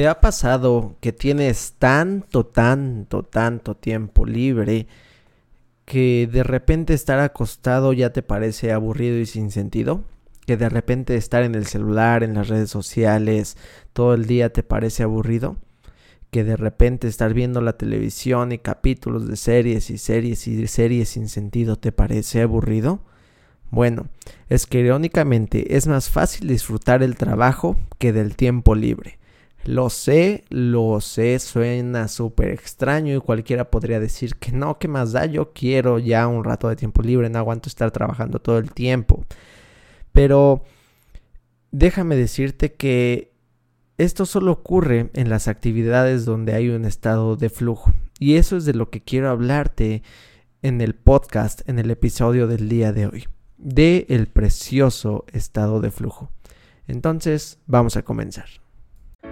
¿Te ha pasado que tienes tanto, tanto, tanto tiempo libre que de repente estar acostado ya te parece aburrido y sin sentido? ¿Que de repente estar en el celular, en las redes sociales, todo el día te parece aburrido? ¿Que de repente estar viendo la televisión y capítulos de series y series y series sin sentido te parece aburrido? Bueno, es que irónicamente es más fácil disfrutar el trabajo que del tiempo libre. Lo sé, lo sé, suena súper extraño y cualquiera podría decir que no, ¿qué más da? Yo quiero ya un rato de tiempo libre, no aguanto estar trabajando todo el tiempo. Pero déjame decirte que esto solo ocurre en las actividades donde hay un estado de flujo. Y eso es de lo que quiero hablarte en el podcast, en el episodio del día de hoy, de el precioso estado de flujo. Entonces, vamos a comenzar.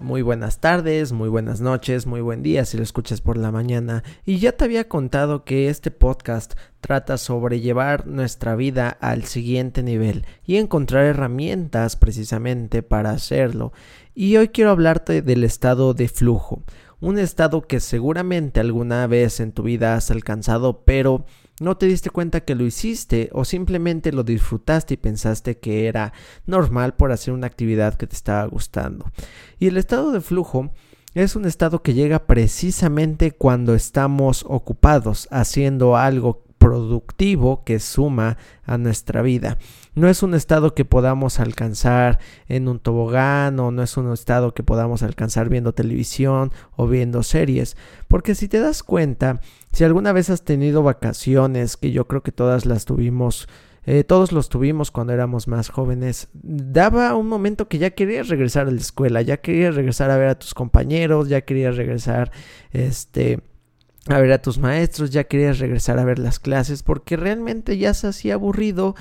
muy buenas tardes, muy buenas noches, muy buen día si lo escuchas por la mañana. Y ya te había contado que este podcast trata sobre llevar nuestra vida al siguiente nivel y encontrar herramientas precisamente para hacerlo. Y hoy quiero hablarte del estado de flujo, un estado que seguramente alguna vez en tu vida has alcanzado, pero no te diste cuenta que lo hiciste o simplemente lo disfrutaste y pensaste que era normal por hacer una actividad que te estaba gustando. Y el estado de flujo es un estado que llega precisamente cuando estamos ocupados haciendo algo productivo que suma a nuestra vida. No es un estado que podamos alcanzar en un tobogán o no es un estado que podamos alcanzar viendo televisión o viendo series. Porque si te das cuenta, si alguna vez has tenido vacaciones, que yo creo que todas las tuvimos, eh, todos los tuvimos cuando éramos más jóvenes, daba un momento que ya querías regresar a la escuela, ya querías regresar a ver a tus compañeros, ya querías regresar, este, a ver a tus maestros, ya querías regresar a ver las clases, porque realmente ya se hacía aburrido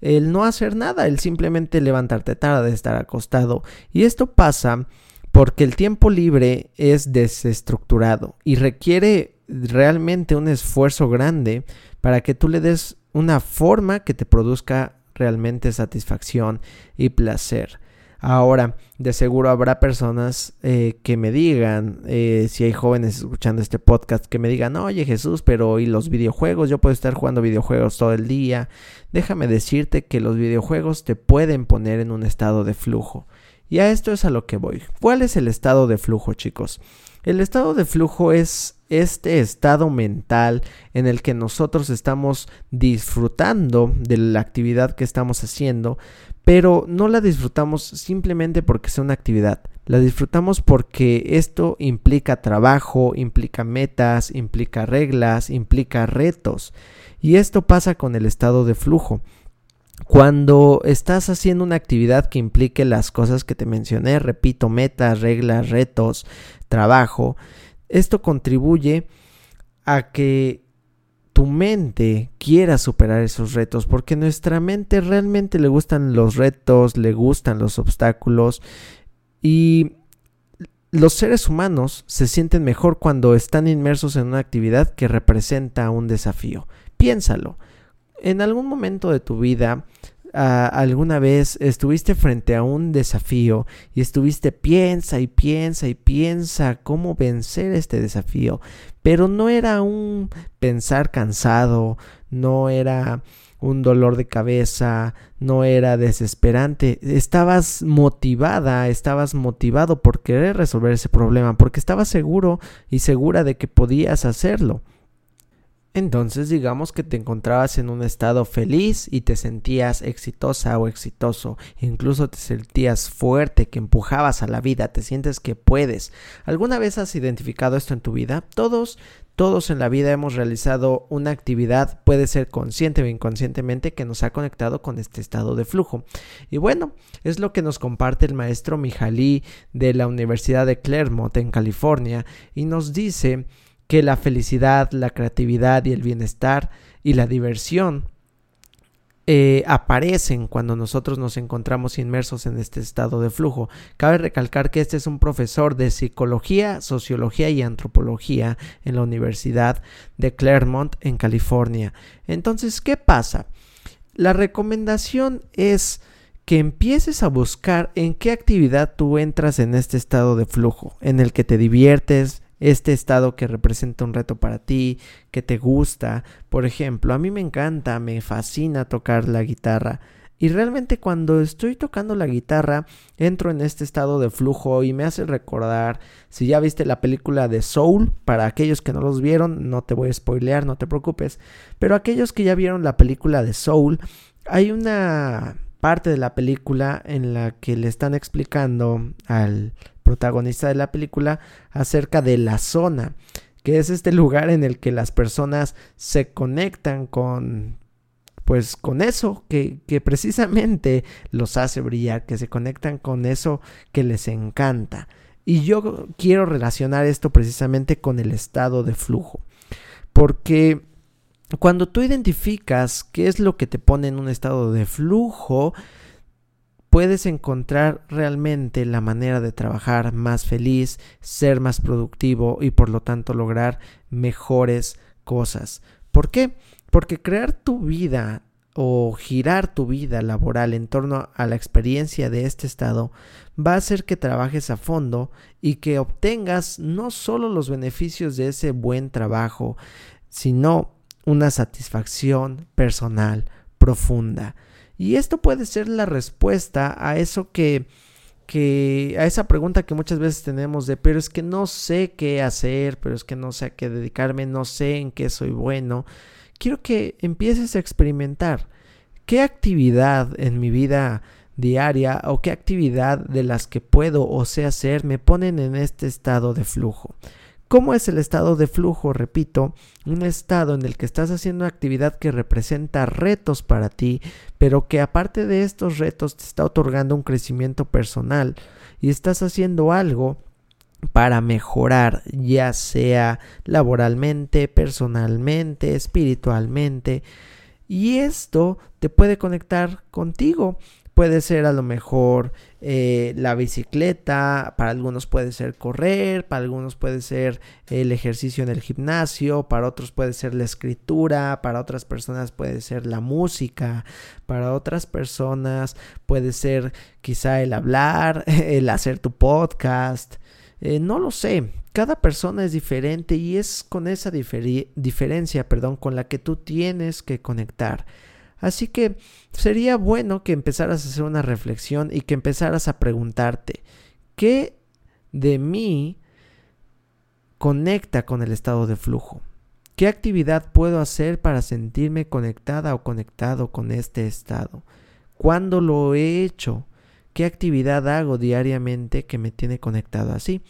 el no hacer nada, el simplemente levantarte tarde, estar acostado. Y esto pasa porque el tiempo libre es desestructurado y requiere realmente un esfuerzo grande para que tú le des una forma que te produzca realmente satisfacción y placer. Ahora, de seguro habrá personas eh, que me digan, eh, si hay jóvenes escuchando este podcast, que me digan, oye Jesús, pero ¿y los videojuegos? Yo puedo estar jugando videojuegos todo el día. Déjame decirte que los videojuegos te pueden poner en un estado de flujo. Y a esto es a lo que voy. ¿Cuál es el estado de flujo, chicos? El estado de flujo es este estado mental en el que nosotros estamos disfrutando de la actividad que estamos haciendo, pero no la disfrutamos simplemente porque sea una actividad. La disfrutamos porque esto implica trabajo, implica metas, implica reglas, implica retos. Y esto pasa con el estado de flujo. Cuando estás haciendo una actividad que implique las cosas que te mencioné, repito, metas, reglas, retos, trabajo, esto contribuye a que tu mente quiera superar esos retos, porque nuestra mente realmente le gustan los retos, le gustan los obstáculos y los seres humanos se sienten mejor cuando están inmersos en una actividad que representa un desafío. Piénsalo. En algún momento de tu vida alguna vez estuviste frente a un desafío y estuviste piensa y piensa y piensa cómo vencer este desafío, pero no era un pensar cansado, no era un dolor de cabeza, no era desesperante, estabas motivada, estabas motivado por querer resolver ese problema, porque estabas seguro y segura de que podías hacerlo. Entonces digamos que te encontrabas en un estado feliz y te sentías exitosa o exitoso, incluso te sentías fuerte, que empujabas a la vida, te sientes que puedes. ¿Alguna vez has identificado esto en tu vida? Todos, todos en la vida hemos realizado una actividad, puede ser consciente o inconscientemente, que nos ha conectado con este estado de flujo. Y bueno, es lo que nos comparte el maestro Mijalí de la Universidad de Claremont en California y nos dice que la felicidad, la creatividad y el bienestar y la diversión eh, aparecen cuando nosotros nos encontramos inmersos en este estado de flujo. Cabe recalcar que este es un profesor de psicología, sociología y antropología en la Universidad de Claremont en California. Entonces, ¿qué pasa? La recomendación es que empieces a buscar en qué actividad tú entras en este estado de flujo, en el que te diviertes, este estado que representa un reto para ti, que te gusta. Por ejemplo, a mí me encanta, me fascina tocar la guitarra. Y realmente cuando estoy tocando la guitarra, entro en este estado de flujo y me hace recordar, si ya viste la película de Soul, para aquellos que no los vieron, no te voy a spoilear, no te preocupes, pero aquellos que ya vieron la película de Soul, hay una parte de la película en la que le están explicando al protagonista de la película acerca de la zona, que es este lugar en el que las personas se conectan con pues con eso que, que, precisamente los hace brillar, que se conectan con eso que les encanta. Y yo quiero relacionar esto precisamente con el estado de flujo, porque cuando tú identificas qué es lo que te pone en un estado de flujo, puedes encontrar realmente la manera de trabajar más feliz, ser más productivo y por lo tanto lograr mejores cosas. ¿Por qué? Porque crear tu vida o girar tu vida laboral en torno a la experiencia de este estado va a hacer que trabajes a fondo y que obtengas no solo los beneficios de ese buen trabajo, sino una satisfacción personal profunda. Y esto puede ser la respuesta a eso que, que, a esa pregunta que muchas veces tenemos de, pero es que no sé qué hacer, pero es que no sé a qué dedicarme, no sé en qué soy bueno. Quiero que empieces a experimentar qué actividad en mi vida diaria o qué actividad de las que puedo o sé hacer me ponen en este estado de flujo. ¿Cómo es el estado de flujo? Repito, un estado en el que estás haciendo una actividad que representa retos para ti, pero que aparte de estos retos te está otorgando un crecimiento personal y estás haciendo algo para mejorar, ya sea laboralmente, personalmente, espiritualmente. Y esto te puede conectar contigo. Puede ser a lo mejor eh, la bicicleta, para algunos puede ser correr, para algunos puede ser el ejercicio en el gimnasio, para otros puede ser la escritura, para otras personas puede ser la música, para otras personas puede ser quizá el hablar, el hacer tu podcast. Eh, no lo sé, cada persona es diferente y es con esa diferencia, perdón, con la que tú tienes que conectar. Así que sería bueno que empezaras a hacer una reflexión y que empezaras a preguntarte, ¿qué de mí conecta con el estado de flujo? ¿Qué actividad puedo hacer para sentirme conectada o conectado con este estado? ¿Cuándo lo he hecho? ¿Qué actividad hago diariamente que me tiene conectado así?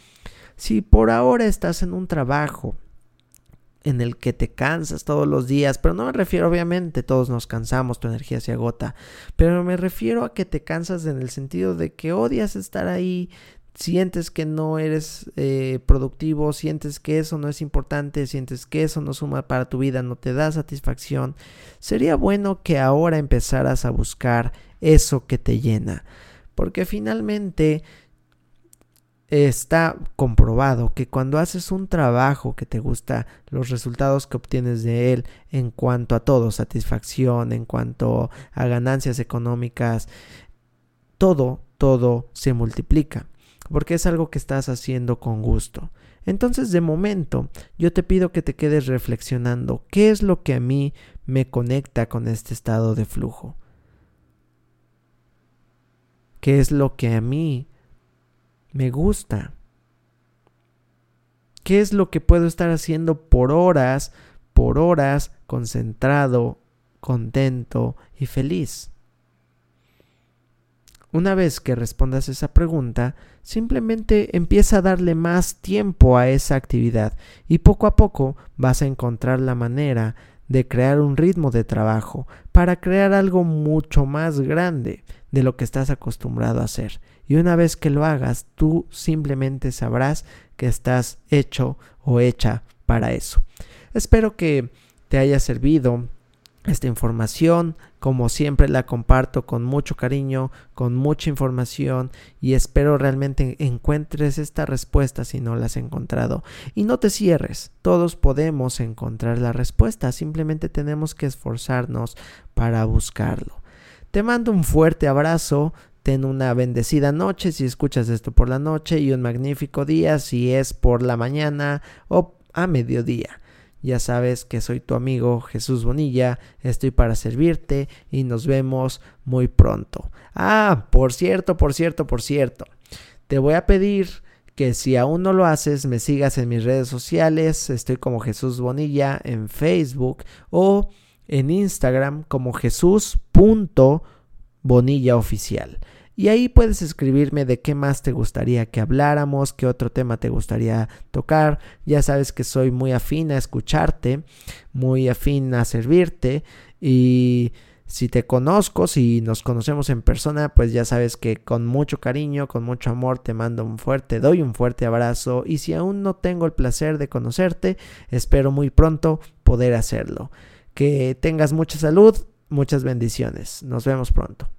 Si por ahora estás en un trabajo en el que te cansas todos los días, pero no me refiero obviamente, todos nos cansamos, tu energía se agota, pero me refiero a que te cansas en el sentido de que odias estar ahí, sientes que no eres eh, productivo, sientes que eso no es importante, sientes que eso no suma para tu vida, no te da satisfacción, sería bueno que ahora empezaras a buscar eso que te llena, porque finalmente está comprobado que cuando haces un trabajo que te gusta, los resultados que obtienes de él en cuanto a todo, satisfacción, en cuanto a ganancias económicas, todo, todo se multiplica, porque es algo que estás haciendo con gusto. Entonces, de momento, yo te pido que te quedes reflexionando qué es lo que a mí me conecta con este estado de flujo. ¿Qué es lo que a mí me gusta? ¿Qué es lo que puedo estar haciendo por horas, por horas, concentrado, contento y feliz? Una vez que respondas esa pregunta, simplemente empieza a darle más tiempo a esa actividad y poco a poco vas a encontrar la manera de crear un ritmo de trabajo para crear algo mucho más grande de lo que estás acostumbrado a hacer. Y una vez que lo hagas, tú simplemente sabrás que estás hecho o hecha para eso. Espero que te haya servido esta información. Como siempre la comparto con mucho cariño, con mucha información y espero realmente encuentres esta respuesta si no la has encontrado. Y no te cierres, todos podemos encontrar la respuesta, simplemente tenemos que esforzarnos para buscarlo. Te mando un fuerte abrazo, ten una bendecida noche si escuchas esto por la noche y un magnífico día si es por la mañana o a mediodía. Ya sabes que soy tu amigo Jesús Bonilla, estoy para servirte y nos vemos muy pronto. Ah, por cierto, por cierto, por cierto, te voy a pedir que si aún no lo haces me sigas en mis redes sociales, estoy como Jesús Bonilla en Facebook o en Instagram como Jesús.bonilla oficial. Y ahí puedes escribirme de qué más te gustaría que habláramos, qué otro tema te gustaría tocar. Ya sabes que soy muy afín a escucharte, muy afín a servirte y si te conozco, si nos conocemos en persona, pues ya sabes que con mucho cariño, con mucho amor te mando un fuerte, doy un fuerte abrazo y si aún no tengo el placer de conocerte, espero muy pronto poder hacerlo. Que tengas mucha salud, muchas bendiciones. Nos vemos pronto.